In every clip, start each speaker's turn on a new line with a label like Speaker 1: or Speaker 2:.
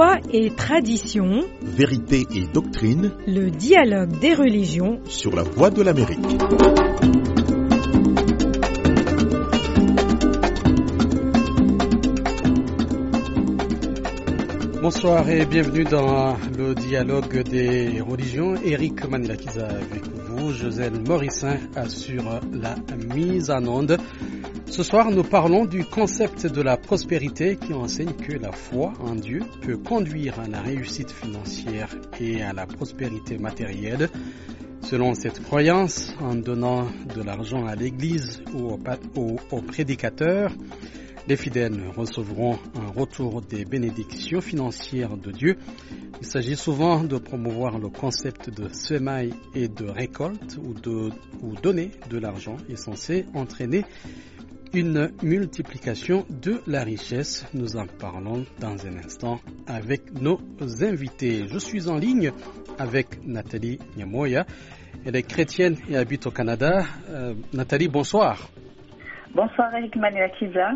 Speaker 1: Foi et tradition,
Speaker 2: Vérité et doctrine
Speaker 1: le dialogue des religions.
Speaker 2: sur la voie de l'Amérique.
Speaker 3: Bonsoir et bienvenue dans le dialogue des religions. Eric Manilakiza avec vous. Josène Morissin assure la mise en onde. Ce soir, nous parlons du concept de la prospérité qui enseigne que la foi en Dieu peut conduire à la réussite financière et à la prospérité matérielle. Selon cette croyance, en donnant de l'argent à l'Église ou aux, prédicateurs, les fidèles recevront un retour des bénédictions financières de Dieu. Il s'agit souvent de promouvoir le concept de semaille et de récolte ou, de, donner de l'argent est censé entraîner une multiplication de la richesse. Nous en parlons dans un instant avec nos invités. Je suis en ligne avec Nathalie Nyamoya. Elle est chrétienne et habite au Canada. Euh, Nathalie, bonsoir.
Speaker 4: Bonsoir Eric Manuakiza.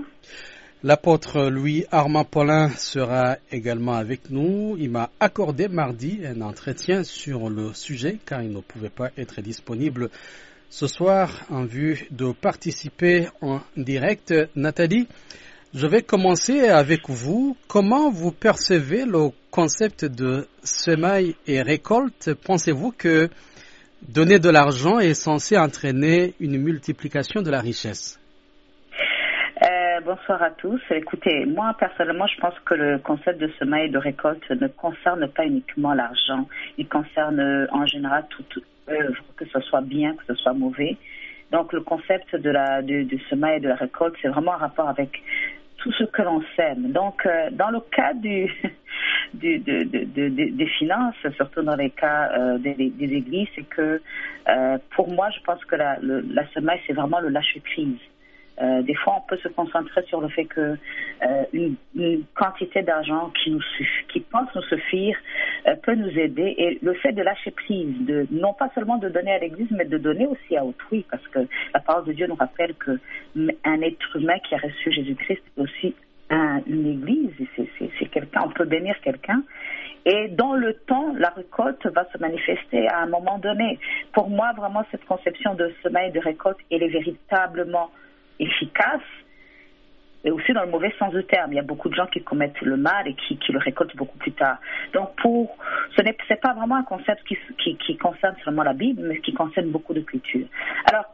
Speaker 3: L'apôtre Louis Armand Paulin sera également avec nous. Il m'a accordé mardi un entretien sur le sujet car il ne pouvait pas être disponible ce soir en vue de participer en direct. Nathalie, je vais commencer avec vous. Comment vous percevez le concept de semaille et récolte? Pensez-vous que donner de l'argent est censé entraîner une multiplication de la richesse?
Speaker 4: Bonsoir à tous. Écoutez, moi personnellement, je pense que le concept de semaille et de récolte ne concerne pas uniquement l'argent. Il concerne euh, en général toute œuvre, que ce soit bien, que ce soit mauvais. Donc le concept de la du, du semaille et de la récolte, c'est vraiment en rapport avec tout ce que l'on sème. Donc euh, dans le cas du, du de, de, de, des finances, surtout dans les cas euh, des, des, églises, c'est que pour moi, je pense que la, la semaille, c'est vraiment le lâcher prise. Euh, des fois, on peut se concentrer sur le fait que euh, une, quantité d'argent qui nous qui pense nous suffire euh, peut nous aider. Et le fait de lâcher prise, de non pas seulement de donner à l'Église, mais de donner aussi à autrui, parce que la parole de Dieu nous rappelle que un être humain qui a reçu Jésus-Christ est aussi un, une Église. C'est quelqu'un, on peut bénir quelqu'un. Et dans le temps, la récolte va se manifester à un moment donné. Pour moi, vraiment, cette conception de semaille de récolte, elle est véritablement efficace et aussi dans le mauvais sens du terme. Il y a beaucoup de gens qui commettent le mal et qui, le récoltent beaucoup plus tard. Donc, pour, ce n'est pas vraiment un concept qui, concerne seulement la Bible, mais qui concerne beaucoup de cultures. Alors,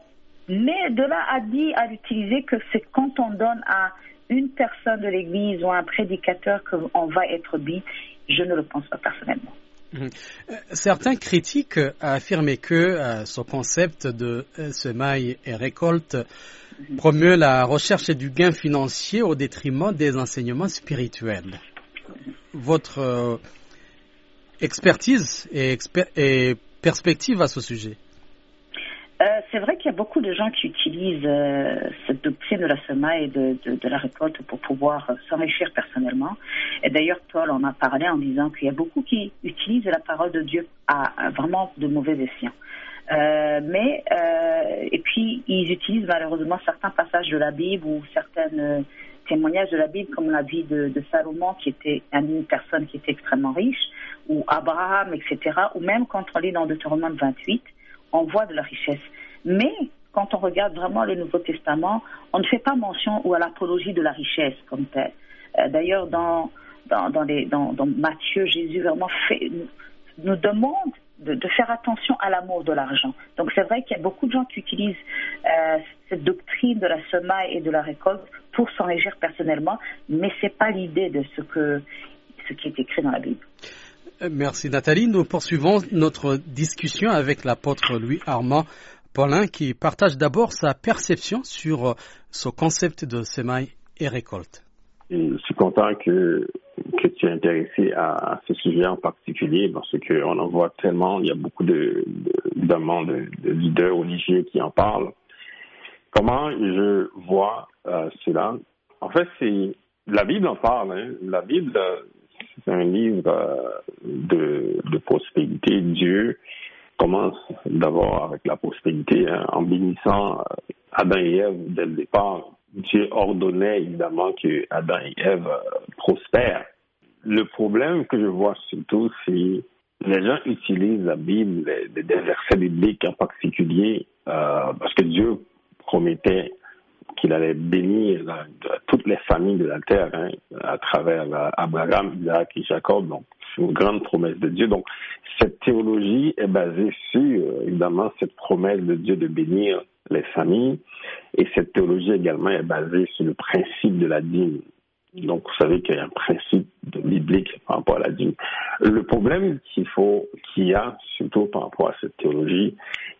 Speaker 4: mais de là à dire, à l'utiliser que c'est quand on donne à une personne de l'Église ou à un prédicateur qu'on va être dit, je ne le pense pas personnellement.
Speaker 3: Certains critiquent à affirmer que euh, ce concept de euh, semaille et récolte promeut la recherche du gain financier au détriment des enseignements spirituels. Votre euh, expertise et, perspective à ce sujet
Speaker 4: euh, C'est vrai qu'il y a beaucoup de gens qui utilisent euh, cette doctrine de la semaille et de, la récolte pour pouvoir s'enrichir personnellement. Et d'ailleurs, Paul en a parlé en disant qu'il y a beaucoup qui utilisent la parole de Dieu à, à vraiment de mauvais escients. Euh, mais euh, et puis ils utilisent malheureusement certains passages de la Bible ou certains euh, témoignages de la Bible comme la vie de, de, Salomon qui était une personne qui était extrêmement riche ou Abraham etc ou même quand on lit dans Deutéronome 28 on voit de la richesse. Mais quand on regarde vraiment le Nouveau Testament on ne fait pas mention ou à l'apologie de la richesse comme telle. D'ailleurs dans dans, dans, les, dans, dans Matthieu Jésus vraiment fait nous demande de, de, faire attention à l'amour de l'argent. Donc c'est vrai qu'il y a beaucoup de gens qui utilisent euh, cette doctrine de la semaille et de la récolte pour s'enrichir personnellement, mais c'est pas l'idée de ce que ce qui est écrit dans la Bible.
Speaker 3: Merci Nathalie. Nous poursuivons notre discussion avec l'apôtre Louis Armand Paulin qui partage d'abord sa perception sur ce concept de semaille et récolte.
Speaker 5: Je suis content que que tu es intéressé à, ce sujet en particulier parce qu'on en voit tellement, il y a beaucoup de, de, de, de leaders religieux qui en parlent. Comment je vois euh, cela? En fait, c'est la Bible en parle. Hein. La Bible, c'est un livre euh, de, prospérité. Dieu commence d'abord avec la prospérité hein, en bénissant Adam et Ève dès le départ. Dieu ordonnait évidemment que Adam et Ève prospèrent. Le problème que je vois surtout, c'est les gens utilisent la Bible, des versets bibliques en particulier, euh, parce que Dieu promettait qu'il allait bénir toutes les familles de la terre hein, à travers euh, Abraham, Isaac et Jacob. Donc, c'est une grande promesse de Dieu. Donc, cette théologie est basée sur, évidemment, cette promesse de Dieu de bénir les familles. Et cette théologie également est basée sur le principe de la dîme. Donc, vous savez qu'il y a un principe biblique par rapport à la dîme. Le problème qu'il faut, qu'il y a, surtout par rapport à cette théologie,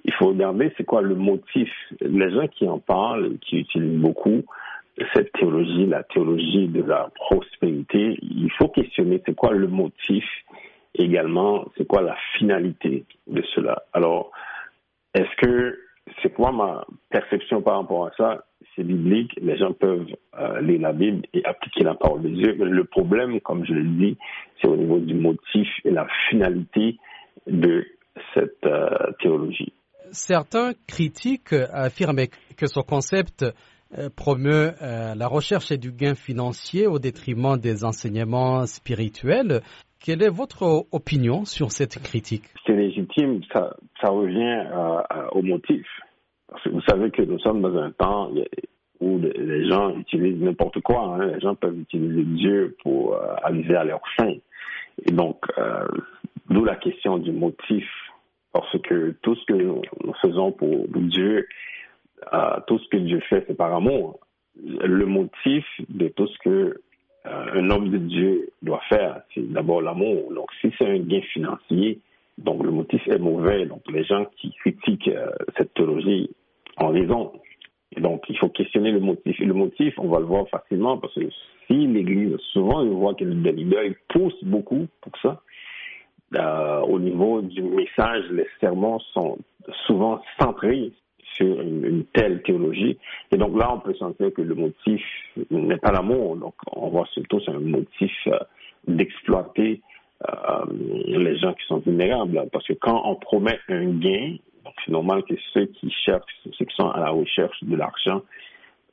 Speaker 5: il faut regarder c'est quoi le motif. Les gens qui en parlent, qui utilisent beaucoup cette théologie, la théologie de la prospérité, il faut questionner c'est quoi le motif, également c'est quoi la finalité de cela. Alors, est-ce que c'est quoi ma perception par rapport à ça? C'est biblique, les gens peuvent euh, lire la Bible et appliquer la parole de Dieu. Mais le problème, comme je l'ai dit, c'est au niveau du motif et la finalité de cette euh, théologie.
Speaker 3: Certains critiques affirment que ce concept euh, promeut la recherche et du gain financier au détriment des enseignements spirituels. Quelle est votre opinion sur cette critique?
Speaker 5: C'est légitime, ça, ça revient au motif. Vous savez que nous sommes dans un temps où les gens utilisent n'importe quoi. Hein. Les gens peuvent utiliser Dieu pour euh, arriver à leur fin. Et donc, euh, d'où la question du motif. Parce que tout ce que nous, faisons pour, Dieu, euh, tout ce que Dieu fait, c'est par amour. Le motif de tout ce que un homme de Dieu doit faire, c'est d'abord l'amour. Donc, si c'est un gain financier, donc le motif est mauvais. Donc, les gens qui critiquent cette théologie en raison. Et donc, il faut questionner le motif. Et le motif, on va le voir facilement parce que si l'Église, souvent, on voit que les leaders poussent beaucoup pour ça. Euh, au niveau du message, les sermons sont souvent centrés sur une, telle théologie. Et donc là, on peut sentir que le motif n'est pas l'amour. Donc, on voit surtout c'est un motif euh, d'exploiter euh, les gens qui sont vulnérables. Parce que quand on promet un gain, donc c'est normal que ceux qui cherchent, ceux qui sont à la recherche de l'argent,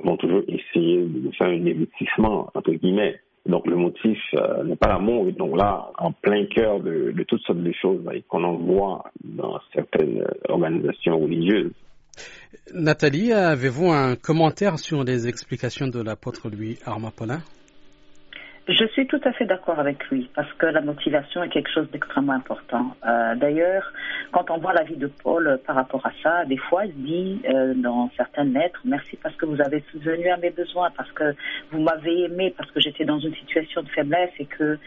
Speaker 5: vont toujours essayer de faire un investissement, entre guillemets. Donc le motif euh, n'est pas l'amour. Donc là, en plein cœur de, toutes sortes de choses qu'on en voit dans certaines organisations religieuses.
Speaker 3: Nathalie, avez-vous un commentaire sur les explications de l'apôtre Louis Armand Paulin
Speaker 4: je suis tout à fait d'accord avec lui parce que la motivation est quelque chose d'extrêmement important. Euh, D'ailleurs, quand on voit la vie de Paul par rapport à ça, des fois il dit euh, dans certaines lettres merci parce que vous avez souvenu à mes besoins, parce que vous m'avez aimé, parce que j'étais dans une situation de faiblesse et que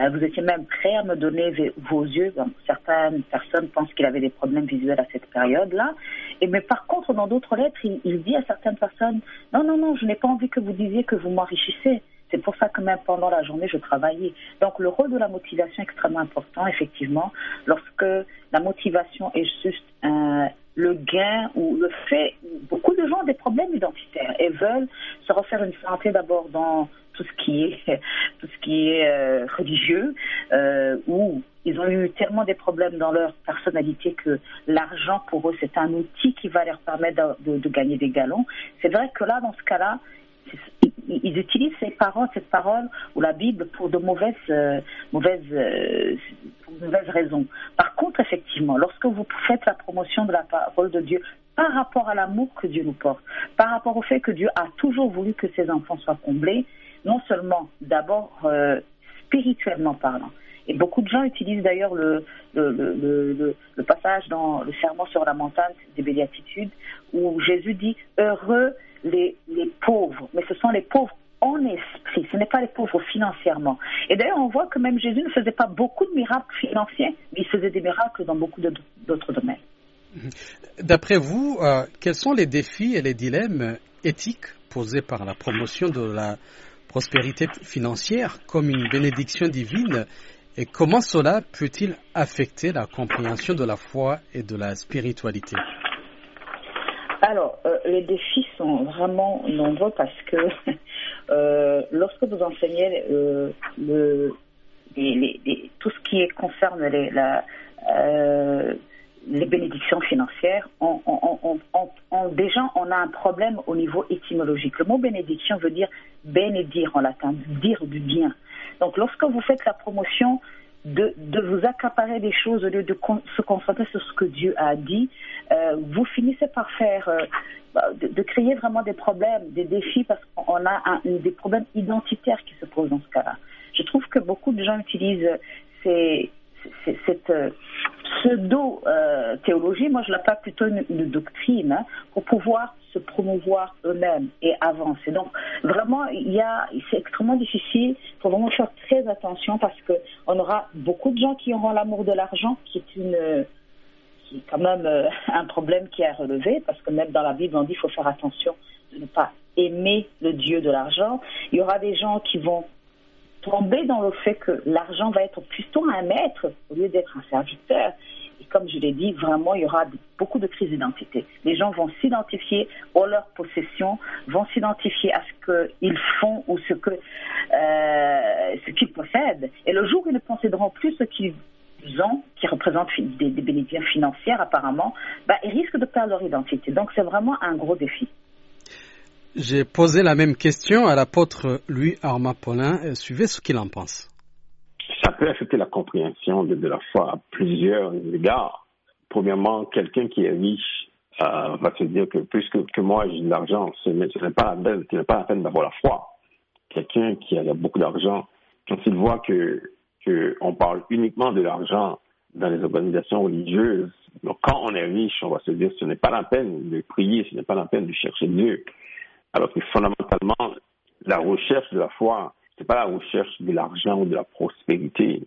Speaker 4: euh, vous étiez même prêt à me donner vos yeux. certaines personnes pensent qu'il avait des problèmes visuels à cette période-là. Mais par contre, dans d'autres lettres, il, il dit à certaines personnes non, non, non, je n'ai pas envie que vous disiez que vous m'enrichissez. C'est pour ça que même pendant la journée, je travaillais. Donc le rôle de la motivation est extrêmement important, effectivement, lorsque la motivation est juste le gain ou le fait. Beaucoup de gens ont des problèmes identitaires et veulent se refaire une santé d'abord dans tout ce qui est tout ce qui est euh, religieux euh, où ils ont eu tellement des problèmes dans leur personnalité que l'argent pour eux c'est un outil qui va leur permettre de gagner des galons. C'est vrai que là dans ce cas-là ils utilisent ces paroles, cette parole ou la Bible pour de mauvaises, euh, mauvaises, euh, mauvaises raisons. Par contre, effectivement, lorsque vous faites la promotion de la parole de Dieu par rapport à l'amour que Dieu nous porte, par rapport au fait que Dieu a toujours voulu que ses enfants soient comblés, non seulement d'abord euh, spirituellement parlant, et beaucoup de gens utilisent d'ailleurs le, passage dans le serment sur la montagne des béatitudes où Jésus dit Heureux les, pauvres, mais ce sont les pauvres en esprit, ce n'est pas les pauvres financièrement. Et d'ailleurs, on voit que même Jésus ne faisait pas beaucoup de miracles financiers, mais il faisait des miracles dans beaucoup d'autres domaines.
Speaker 3: D'après vous, euh, quels sont les défis et les dilemmes éthiques posés par la promotion de la prospérité financière comme une bénédiction divine et comment cela peut-il affecter la compréhension de la foi et de la spiritualité?
Speaker 4: Les défis sont vraiment nombreux parce que euh, lorsque vous enseignez euh, tout ce qui concerne les, les bénédictions financières, on, déjà on a un problème au niveau étymologique. Le mot bénédiction veut dire bénédire en latin, dire du bien. Donc lorsque vous faites la promotion de, de vous accaparer des choses au lieu de se concentrer sur ce que Dieu a dit, euh, vous finissez par faire, euh, bah, de, de, créer vraiment des problèmes, des défis, parce qu'on a un, des problèmes identitaires qui se posent dans ce cas-là. Je trouve que beaucoup de gens utilisent ces, cette euh, pseudo-théologie, moi je l'appelle plutôt une, une doctrine, hein, pour pouvoir se promouvoir eux-mêmes et avancer. Donc vraiment, il y a, c'est extrêmement difficile. Il faut vraiment faire très attention parce que on aura beaucoup de gens qui auront l'amour de l'argent, qui est une qui est quand même euh, un problème qui est à relever, parce que même dans la Bible, on dit qu'il faut faire attention de ne pas aimer le Dieu de l'argent. Il y aura des gens qui vont tomber dans le fait que l'argent va être plutôt un maître au lieu d'être un serviteur. Et comme je l'ai dit, vraiment, il y aura beaucoup de crises d'identité. Les gens vont s'identifier à leur possession, vont s'identifier à ce qu'ils font ou ce euh, qu'ils possèdent. Et le jour où ils ne posséderont plus ce qu'ils ont, qui représentent des, des bénéfices financiers apparemment, bah, ils risquent de perdre leur identité. Donc c'est vraiment un gros défi.
Speaker 3: J'ai posé la même question à l'apôtre Louis Armand Paulin. Suivez ce qu'il en pense.
Speaker 5: Ça peut affecter la compréhension de, la foi à plusieurs égards. Premièrement, quelqu'un qui est riche euh, va se dire que puisque que moi j'ai de l'argent, ce n'est pas, pas la peine d'avoir la foi. Quelqu'un qui a beaucoup d'argent, quand il voit que, que on parle uniquement de l'argent dans les organisations religieuses, donc quand on est riche, on va se dire que ce n'est pas la peine de prier, ce n'est pas la peine de chercher Dieu. Alors que fondamentalement, la recherche de la foi, c'est pas la recherche de l'argent ou de la prospérité,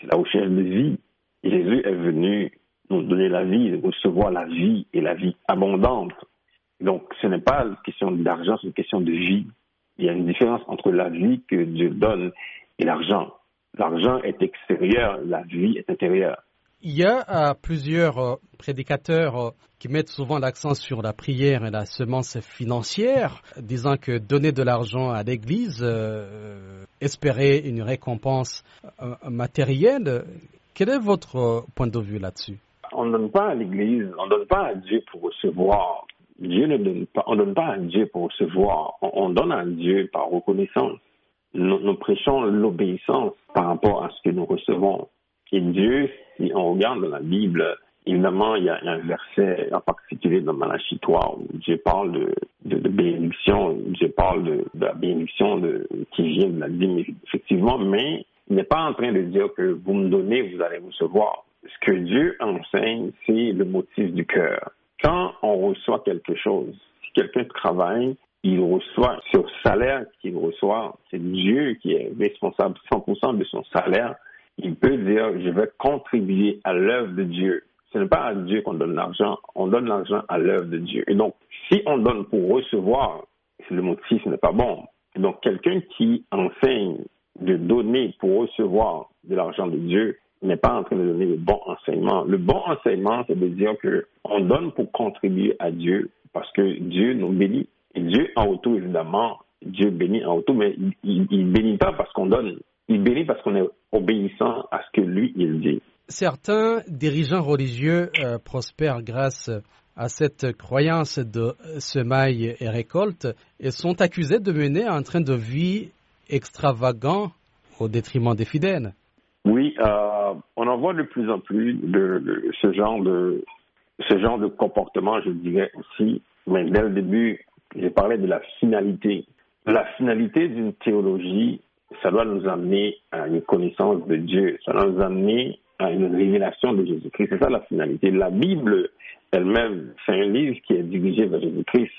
Speaker 5: c'est la recherche de vie. Jésus est venu nous donner la vie, recevoir la vie et la vie abondante. Donc, ce n'est pas une question d'argent, c'est une question de vie. Il y a une différence entre la vie que Dieu donne et l'argent. L'argent est extérieur, la vie est intérieure.
Speaker 3: Il y a plusieurs prédicateurs qui mettent souvent l'accent sur la prière et la semence financière, disant que donner de l'argent à l'Église, euh, espérer une récompense euh, matérielle. Quel est votre point de vue là-dessus?
Speaker 5: On ne donne pas à l'Église, on ne donne pas à Dieu pour recevoir. Dieu ne donne pas, on ne donne pas à Dieu pour recevoir, on, on donne à Dieu par reconnaissance. Nous prêchons l'obéissance par rapport à ce que nous recevons. Et Dieu, si on regarde dans la Bible, évidemment, il y a, un verset en particulier dans Malachie 3 où Dieu parle de, de, de bénédiction, Dieu parle de, la bénédiction de, qui vient de la dîme, effectivement, mais il n'est pas en train de dire que vous me donnez, vous allez recevoir. Ce que Dieu enseigne, c'est le motif du cœur. Quand on reçoit quelque chose, si quelqu'un travaille, il reçoit ce salaire qu'il reçoit, c'est Dieu qui est responsable 100% de son salaire il peut dire, je vais contribuer à l'œuvre de Dieu. Ce n'est pas à Dieu qu'on donne l'argent, on donne l'argent à l'œuvre de Dieu. Et donc, si on donne pour recevoir, le motif n'est pas bon. Donc, quelqu'un qui enseigne de donner pour recevoir de l'argent de Dieu n'est pas en train de donner le bon enseignement. Le bon enseignement, c'est de dire que on donne pour contribuer à Dieu parce que Dieu nous bénit. Et Dieu en retour, évidemment, Dieu bénit en retour, mais il, il bénit pas parce qu'on donne. Il bénit parce qu'on est obéissant à ce que lui, il dit.
Speaker 3: Certains dirigeants religieux euh, prospèrent grâce à cette croyance de semaille et récolte et sont accusés de mener un train de vie extravagant au détriment des fidèles.
Speaker 5: Oui, euh, on en voit de plus en plus de, de, ce genre de ce genre de comportement, je dirais aussi. Mais dès le début, j'ai parlé de la finalité. La finalité d'une théologie, ça doit nous amener à une connaissance de Dieu, ça doit nous amener à une révélation de Jésus-Christ. C'est ça la finalité. La Bible elle-même, c'est un livre qui est dirigé vers Jésus-Christ.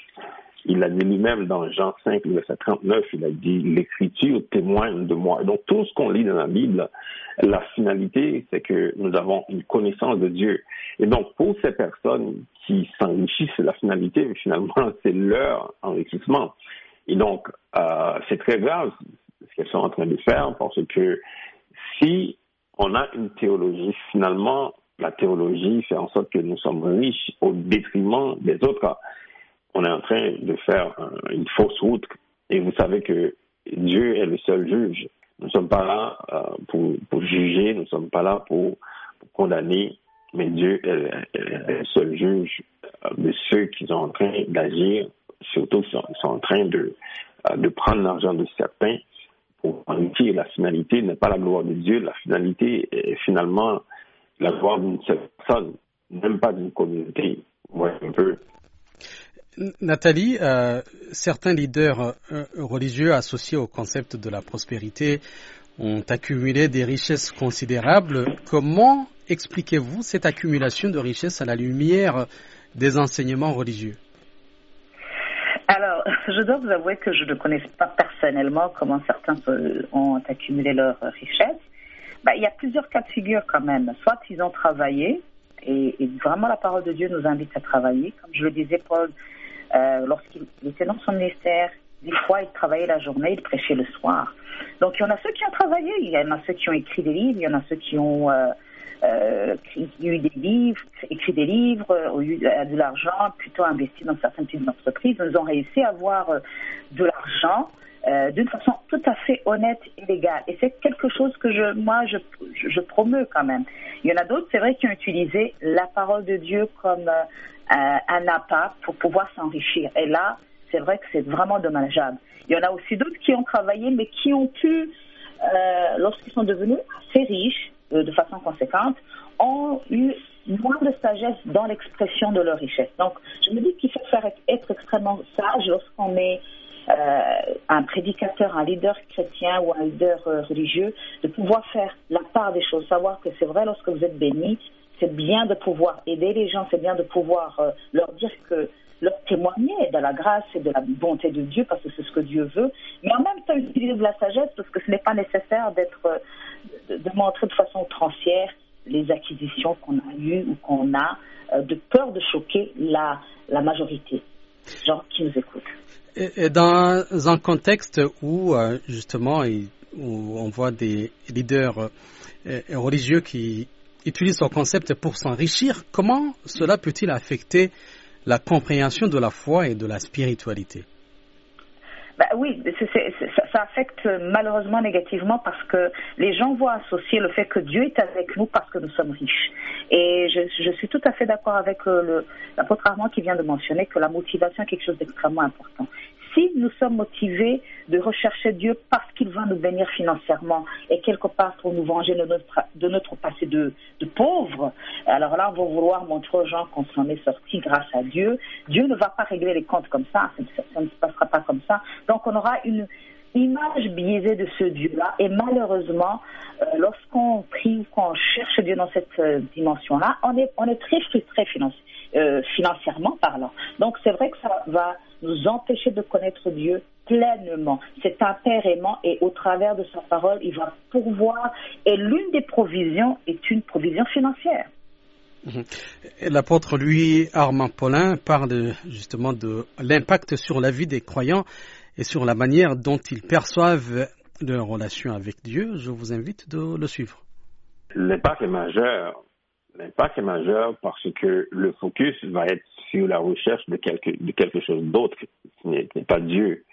Speaker 5: Il a dit lui-même dans Jean 5, verset 39, il a dit l'écriture témoigne de moi. donc tout ce qu'on lit dans la Bible, la finalité, c'est que nous avons une connaissance de Dieu. Et donc pour ces personnes qui s'enrichissent, la finalité, finalement, c'est leur enrichissement. Et donc, euh, c'est très grave ce qu'elles sont en train de faire parce que si on a une théologie, finalement, la théologie fait en sorte que nous sommes riches au détriment des autres. On est en train de faire une fausse route et vous savez que Dieu est le seul juge. Nous ne sommes pas là euh, pour, pour, juger, nous ne sommes pas là pour, condamner, mais Dieu est, est, le seul juge euh, de ceux qui sont en train d'agir, surtout qui sont, sont, en train de, euh, de prendre l'argent de certains pour enrichir. La finalité n'est pas la gloire de Dieu, la finalité est finalement la gloire d'une seule personne, même pas d'une communauté. Ouais, un peu.
Speaker 3: Nathalie, euh, certains leaders euh, religieux associés au concept de la prospérité ont accumulé des richesses considérables. Comment expliquez-vous cette accumulation de richesses à la lumière des enseignements religieux?
Speaker 4: Alors, je dois vous avouer que je ne connais pas personnellement comment certains ont accumulé leurs richesses. Ben, il y a plusieurs cas de figure quand même. Soit ils ont travaillé, et, et, vraiment la parole de Dieu nous invite à travailler. Comme je le disais, Paul, euh, lorsqu'il était dans son ministère, des fois il travaillait la journée, il prêchait le soir. Donc il y en a ceux qui ont travaillé, il y en a ceux qui ont écrit des livres, il y en a ceux qui ont euh, euh, eu des livres, écrit des livres, ont eu de l'argent, plutôt investi dans certaines petites entreprises. Ils ont réussi à avoir de l'argent euh, d'une façon tout à fait honnête et légale. Et c'est quelque chose que je, moi, je, je, promeux quand même. Il y en a d'autres, c'est vrai, qui ont utilisé la parole de Dieu comme euh, un appât pour pouvoir s'enrichir. Et là, c'est vrai que c'est vraiment dommageable. Il y en a aussi d'autres qui ont travaillé, mais qui ont pu, euh, lorsqu'ils sont devenus assez riches, de façon conséquente, ont eu moins de sagesse dans l'expression de leur richesse. Donc, je me dis qu'il faut faire être extrêmement sage lorsqu'on est euh, un prédicateur, un leader chrétien ou un leader euh, religieux, de pouvoir faire la part des choses, savoir que c'est vrai lorsque vous êtes béni, c'est bien de pouvoir aider les gens, c'est bien de pouvoir euh, leur dire que leur témoigner de la grâce et de la bonté de Dieu parce que c'est ce que Dieu veut, mais en même temps utiliser de la sagesse parce que ce n'est pas nécessaire d'être de, montrer de façon transière les acquisitions qu'on a eues ou qu'on a, de peur de choquer la, la majorité, gens qui nous écoutent.
Speaker 3: Et dans un contexte où euh, justement où on voit des leaders euh, religieux qui utilisent ce concept pour s'enrichir, comment cela peut-il affecter la compréhension de la foi et de la spiritualité
Speaker 4: bah oui, ça affecte malheureusement négativement parce que les gens vont associer le fait que Dieu est avec nous parce que nous sommes riches. Et je, suis tout à fait d'accord avec euh, l'apôtre Armand qui vient de mentionner que la motivation est quelque chose d'extrêmement important si nous sommes motivés de rechercher Dieu parce qu'il va nous bénir financièrement et quelque part pour nous venger de notre, passé de, de pauvre, alors là, on va vouloir montrer aux gens qu'on s'en est sorti grâce à Dieu. Dieu ne va pas régler les comptes comme ça, ça, ne se passera pas comme ça. Donc on aura une image biaisée de ce Dieu-là. Et malheureusement, euh, lorsqu'on prie, qu'on cherche Dieu dans cette euh, dimension-là, on est, on est très frustré financièrement. Euh, financièrement parlant. Donc c'est vrai que ça va nous empêcher de connaître Dieu pleinement. C'est un père aimant et au travers de sa parole, il va pourvoir. Et l'une des provisions est une provision financière.
Speaker 3: Mhm. L'apôtre lui, Armand Paulin, parle justement de l'impact sur la vie des croyants et sur la manière dont ils perçoivent leur relation avec Dieu. Je vous invite de le suivre.
Speaker 5: L'impact est majeur L'impact est majeur parce que le focus va être sur la recherche de quelque, de quelque chose d'autre qui n'est pas Dieu.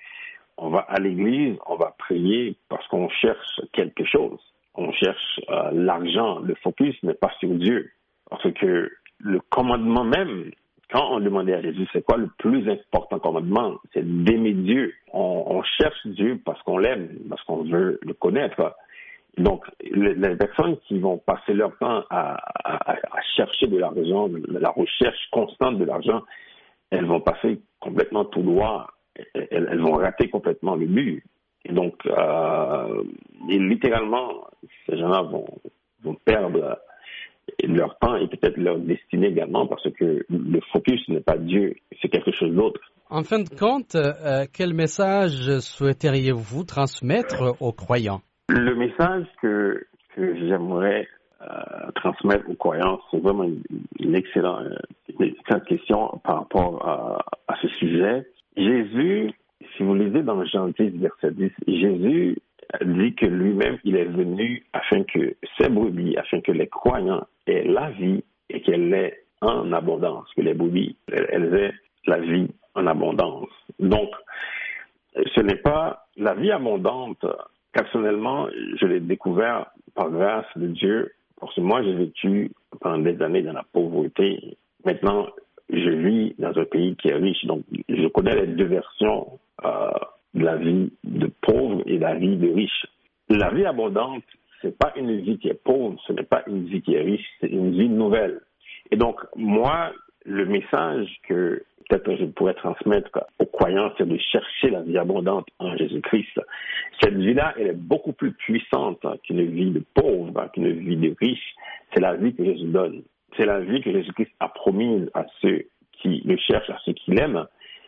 Speaker 5: On va à l'église, on va prier parce qu'on cherche quelque chose. On cherche euh, l'argent. Le focus n'est pas sur Dieu. Parce que le commandement même, quand on demandait à Jésus, c'est quoi le plus important commandement? C'est d'aimer Dieu. On, on cherche Dieu parce qu'on l'aime, parce qu'on veut le connaître. Donc, les, personnes qui vont passer leur temps à, chercher de l'argent, la recherche constante de l'argent, elles vont passer complètement tout droit, elles, vont rater complètement le but. Et donc, euh, littéralement, ces gens-là vont, perdre leur temps et peut-être leur destinée également parce que le focus n'est pas Dieu, c'est quelque chose d'autre.
Speaker 3: En fin de compte, euh, quel message souhaiteriez-vous transmettre aux croyants?
Speaker 5: Le message que, que j'aimerais euh, transmettre aux croyants, c'est vraiment une, excellente, question par rapport à, à, ce sujet. Jésus, si vous lisez dans Jean 10, verset 10, Jésus dit que lui-même, il est venu afin que ses brebis, afin que les croyants aient la vie et qu'elle l'ait en abondance, que les brebis, elles aient la vie en abondance. Donc, ce n'est pas la vie abondante personnellement, je l'ai découvert par grâce de Dieu, parce que moi, j'ai vécu pendant des années dans la pauvreté. Maintenant, je vis dans un pays qui est riche, donc je connais les deux versions euh, la vie de pauvre et la vie de riche. La vie abondante, c'est pas une vie qui est pauvre, ce n'est pas une vie qui est riche, c'est une vie nouvelle. Et donc, moi, le message que peut-être que je pourrais transmettre aux croyants, c'est de chercher la vie abondante en Jésus-Christ. Cette vie-là, elle est beaucoup plus puissante qu'une vie de pauvre, qu'une vie de riche. C'est la vie que Jésus donne. C'est la vie que Jésus-Christ a promise à ceux qui le cherchent, à ceux qui l'aiment.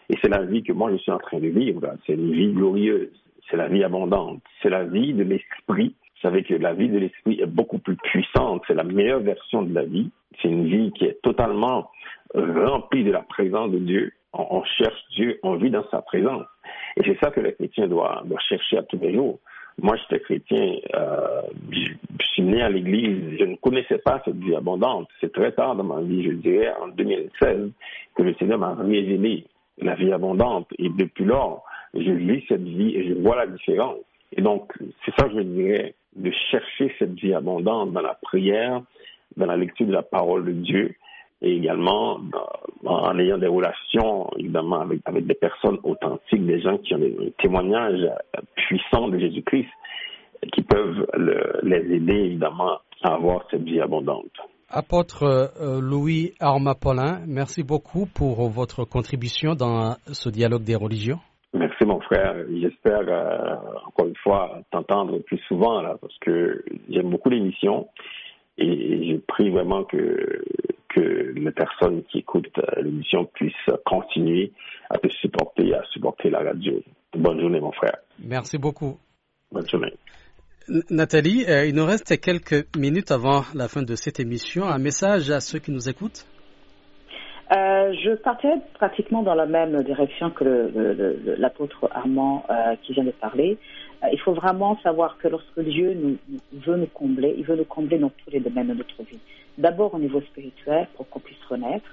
Speaker 5: Et c'est la vie que moi je suis en train de vivre. C'est une vie glorieuse. C'est la vie abondante. C'est la vie de l'esprit. Vous savez que la vie de l'esprit est beaucoup plus puissante. C'est la meilleure version de la vie. C'est une vie qui est totalement remplie de la présence de Dieu. On, cherche Dieu, on vit dans sa présence. Et c'est ça que les chrétiens doivent, chercher à tous les jours. Moi, j'étais chrétien, euh, je, suis né à l'église, je ne connaissais pas cette vie abondante. C'est très tard dans ma vie, je dirais, en 2016, que le Seigneur m'a révélé la vie abondante. Et depuis lors, je vis cette vie et je vois la différence. Et donc, c'est ça je dirais, de chercher cette vie abondante dans la prière, dans la lecture de la parole de Dieu et également en ayant des relations, évidemment, avec, avec des personnes authentiques, des gens qui ont des témoignages puissants de Jésus-Christ qui peuvent les aider, évidemment, à avoir cette vie abondante.
Speaker 3: Apôtre euh, Louis Armapolin, merci beaucoup pour votre contribution dans ce dialogue des religions.
Speaker 5: Merci mon frère. J'espère euh, encore une fois t'entendre plus souvent là parce que j'aime beaucoup l'émission et je prie vraiment que que les personnes qui écoutent euh, l'émission puissent continuer à te supporter, à supporter la radio. Bonne journée mon frère.
Speaker 3: Merci beaucoup.
Speaker 5: Bonne journée.
Speaker 3: Nathalie, euh, il nous reste quelques minutes avant la fin de cette émission. Un message à ceux qui nous écoutent?
Speaker 4: Euh, je partais pratiquement dans la même direction que l'apôtre Armand euh, qui vient de parler. Il faut vraiment savoir que lorsque Dieu nous, veut nous combler, il veut nous combler dans tous les domaines de notre vie. D'abord au niveau spirituel pour qu'on puisse renaître,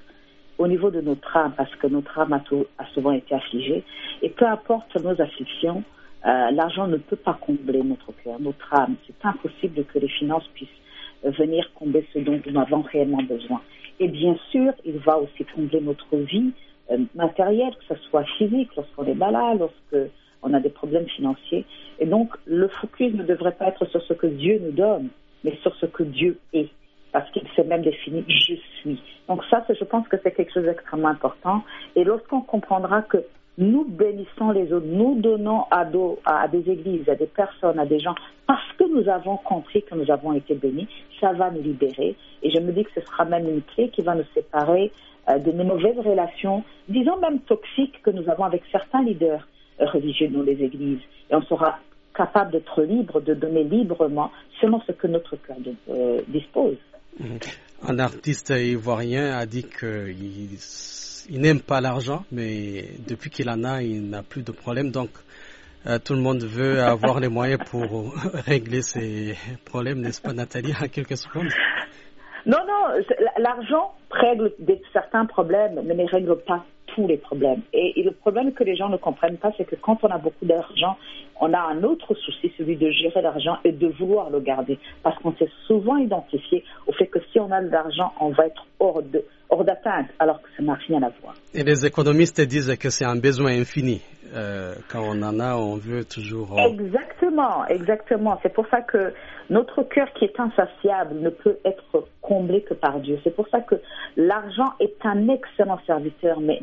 Speaker 4: au niveau de notre âme parce que notre âme a, souvent été affligée, et peu importe nos afflictions, euh, l'argent ne peut pas combler notre cœur, notre âme. C'est impossible que les finances puissent venir combler ce dont nous avons réellement besoin. Et bien sûr, il va aussi combler notre vie euh, matérielle, que ce soit physique, lorsqu'on est malade, lorsqu'on a des problèmes financiers. Et donc, le focus ne devrait pas être sur ce que Dieu nous donne, mais sur ce que Dieu est. Parce qu'il s'est même défini je suis. Donc ça, je pense que c'est quelque chose d'extrêmement important. Et lorsqu'on comprendra que nous bénissons les autres, nous donnons à, des églises, à des personnes, à des gens, parce que nous avons compris que nous avons été bénis, ça va nous libérer. Et je me dis que ce sera même une clé qui va nous séparer euh, de nos mauvaises relations, disons même toxiques, que nous avons avec certains leaders religieux dans les églises. Et on sera capable d'être libre, de donner librement selon ce que notre cœur euh, dispose.
Speaker 3: Un artiste ivoirien a dit qu'il il n'aime pas l'argent, mais depuis qu'il en a, il n'a plus de problème. Donc, euh, tout le monde veut avoir les moyens pour régler ses problèmes, n'est-ce pas, Nathalie, en quelques secondes?
Speaker 4: Non, non, l'argent règle certains problèmes, mais ne règle pas tous les problèmes. Et, le problème que les gens ne comprennent pas, c'est que quand on a beaucoup d'argent, on a un autre souci, celui de gérer l'argent et de vouloir le garder. Parce qu'on s'est souvent identifié au fait que si on a de l'argent, on va être hors de, hors d'atteinte, alors que ça n'a rien à voir.
Speaker 3: Et les économistes disent que c'est un besoin infini. Euh, quand on en a, on veut toujours.
Speaker 4: Euh, exactement, exactement. C'est pour ça que notre cœur qui est insatiable ne peut être comblé que par Dieu. C'est pour ça que l'argent est un excellent serviteur, mais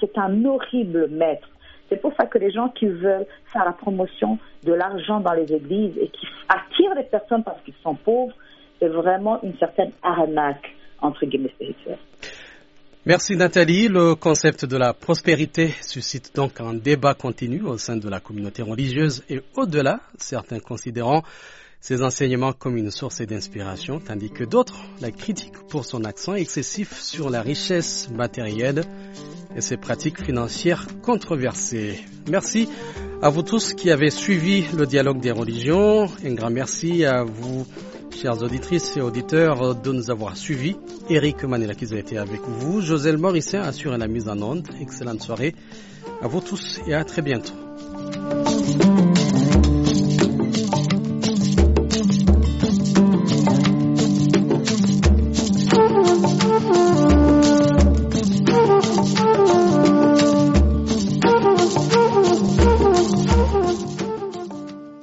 Speaker 4: c'est un horrible maître. C'est pour ça que les gens qui veulent faire la promotion de l'argent dans les églises et qui attirent les personnes parce qu'ils sont pauvres, c'est vraiment une certaine arnaque entre guillemets spirituelle.
Speaker 3: Merci Nathalie. Le concept de la prospérité suscite donc un débat continu au sein de la communauté religieuse et au-delà, certains considérant ces enseignements comme une source d'inspiration, tandis que d'autres la critiquent pour son accent excessif sur la richesse matérielle et ses pratiques financières controversées. Merci à vous tous qui avez suivi le dialogue des religions. Un grand merci à vous Chers auditrices et auditeurs, de nous avoir suivis. Eric Manela qui a été avec vous. Joselle Morissin assure la mise en onde. Excellente soirée à vous tous et à très bientôt.